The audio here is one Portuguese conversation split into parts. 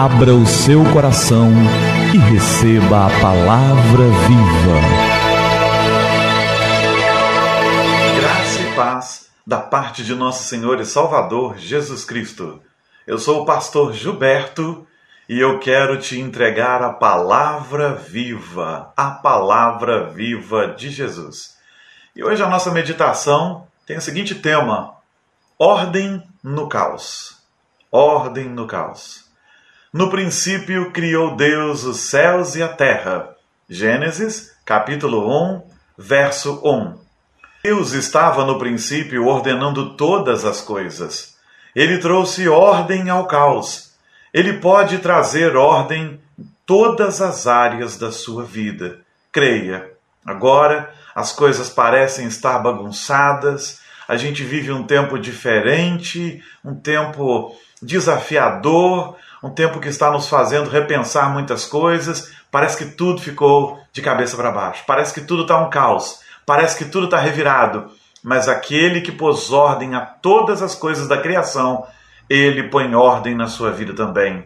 Abra o seu coração e receba a palavra viva. Graça e paz da parte de nosso Senhor e Salvador Jesus Cristo. Eu sou o pastor Gilberto e eu quero te entregar a palavra viva, a palavra viva de Jesus. E hoje a nossa meditação tem o seguinte tema: ordem no caos. Ordem no caos. No princípio criou Deus os céus e a terra. Gênesis, capítulo 1, verso 1. Deus estava no princípio ordenando todas as coisas. Ele trouxe ordem ao caos. Ele pode trazer ordem em todas as áreas da sua vida. Creia. Agora as coisas parecem estar bagunçadas, a gente vive um tempo diferente, um tempo desafiador, um tempo que está nos fazendo repensar muitas coisas. Parece que tudo ficou de cabeça para baixo. Parece que tudo está um caos. Parece que tudo está revirado. Mas aquele que pôs ordem a todas as coisas da criação, ele põe ordem na sua vida também.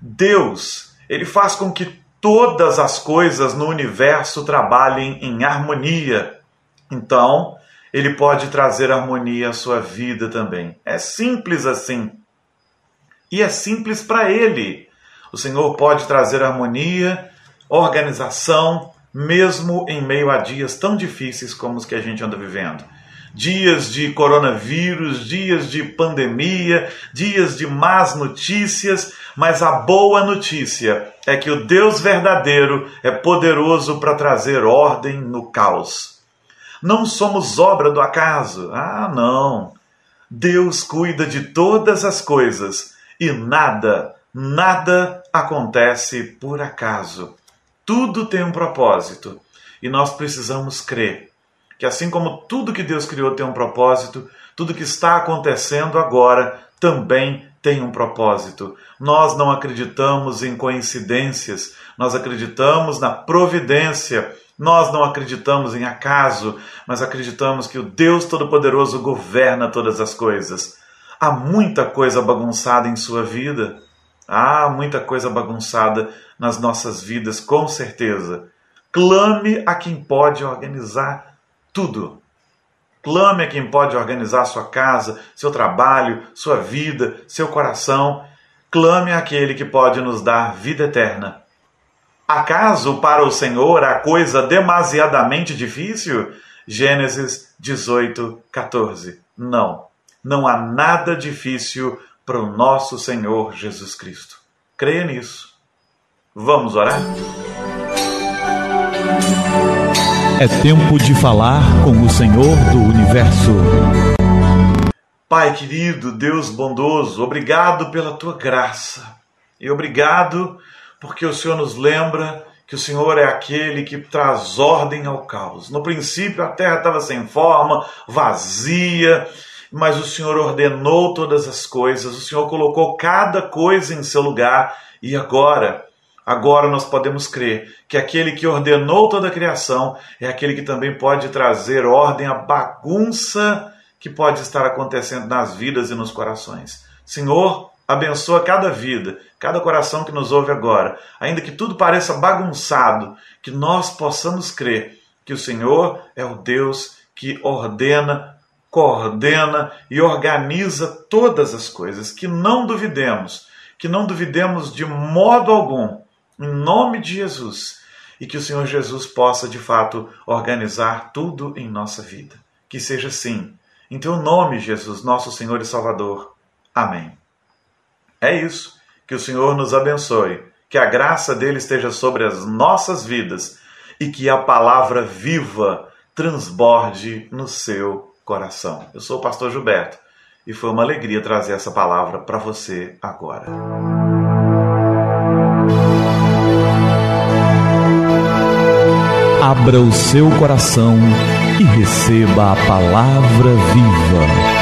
Deus, ele faz com que todas as coisas no universo trabalhem em harmonia. Então, ele pode trazer harmonia à sua vida também. É simples assim. E é simples para ele. O Senhor pode trazer harmonia, organização, mesmo em meio a dias tão difíceis como os que a gente anda vivendo. Dias de coronavírus, dias de pandemia, dias de más notícias, mas a boa notícia é que o Deus verdadeiro é poderoso para trazer ordem no caos. Não somos obra do acaso. Ah, não. Deus cuida de todas as coisas e nada, nada acontece por acaso. Tudo tem um propósito e nós precisamos crer que, assim como tudo que Deus criou tem um propósito, tudo que está acontecendo agora também tem um propósito. Nós não acreditamos em coincidências, nós acreditamos na providência. Nós não acreditamos em acaso, mas acreditamos que o Deus Todo-Poderoso governa todas as coisas. Há muita coisa bagunçada em sua vida. Há muita coisa bagunçada nas nossas vidas, com certeza. Clame a quem pode organizar tudo. Clame a quem pode organizar sua casa, seu trabalho, sua vida, seu coração. Clame àquele que pode nos dar vida eterna. Acaso para o Senhor a coisa demasiadamente difícil? Gênesis 18, 14. Não não há nada difícil para o nosso Senhor Jesus Cristo. Creia nisso. Vamos orar? É tempo de falar com o Senhor do universo. Pai querido, Deus bondoso, obrigado pela tua graça e obrigado porque o Senhor nos lembra que o Senhor é aquele que traz ordem ao caos. No princípio a terra estava sem forma, vazia, mas o Senhor ordenou todas as coisas, o Senhor colocou cada coisa em seu lugar e agora, agora nós podemos crer que aquele que ordenou toda a criação é aquele que também pode trazer ordem à bagunça que pode estar acontecendo nas vidas e nos corações. Senhor, abençoa cada vida, cada coração que nos ouve agora, ainda que tudo pareça bagunçado, que nós possamos crer que o Senhor é o Deus que ordena coordena e organiza todas as coisas, que não duvidemos, que não duvidemos de modo algum, em nome de Jesus, e que o Senhor Jesus possa de fato organizar tudo em nossa vida. Que seja assim. Em teu nome, Jesus, nosso Senhor e Salvador. Amém. É isso. Que o Senhor nos abençoe, que a graça dele esteja sobre as nossas vidas e que a palavra viva transborde no seu coração. Eu sou o pastor Gilberto e foi uma alegria trazer essa palavra para você agora. Abra o seu coração e receba a palavra viva.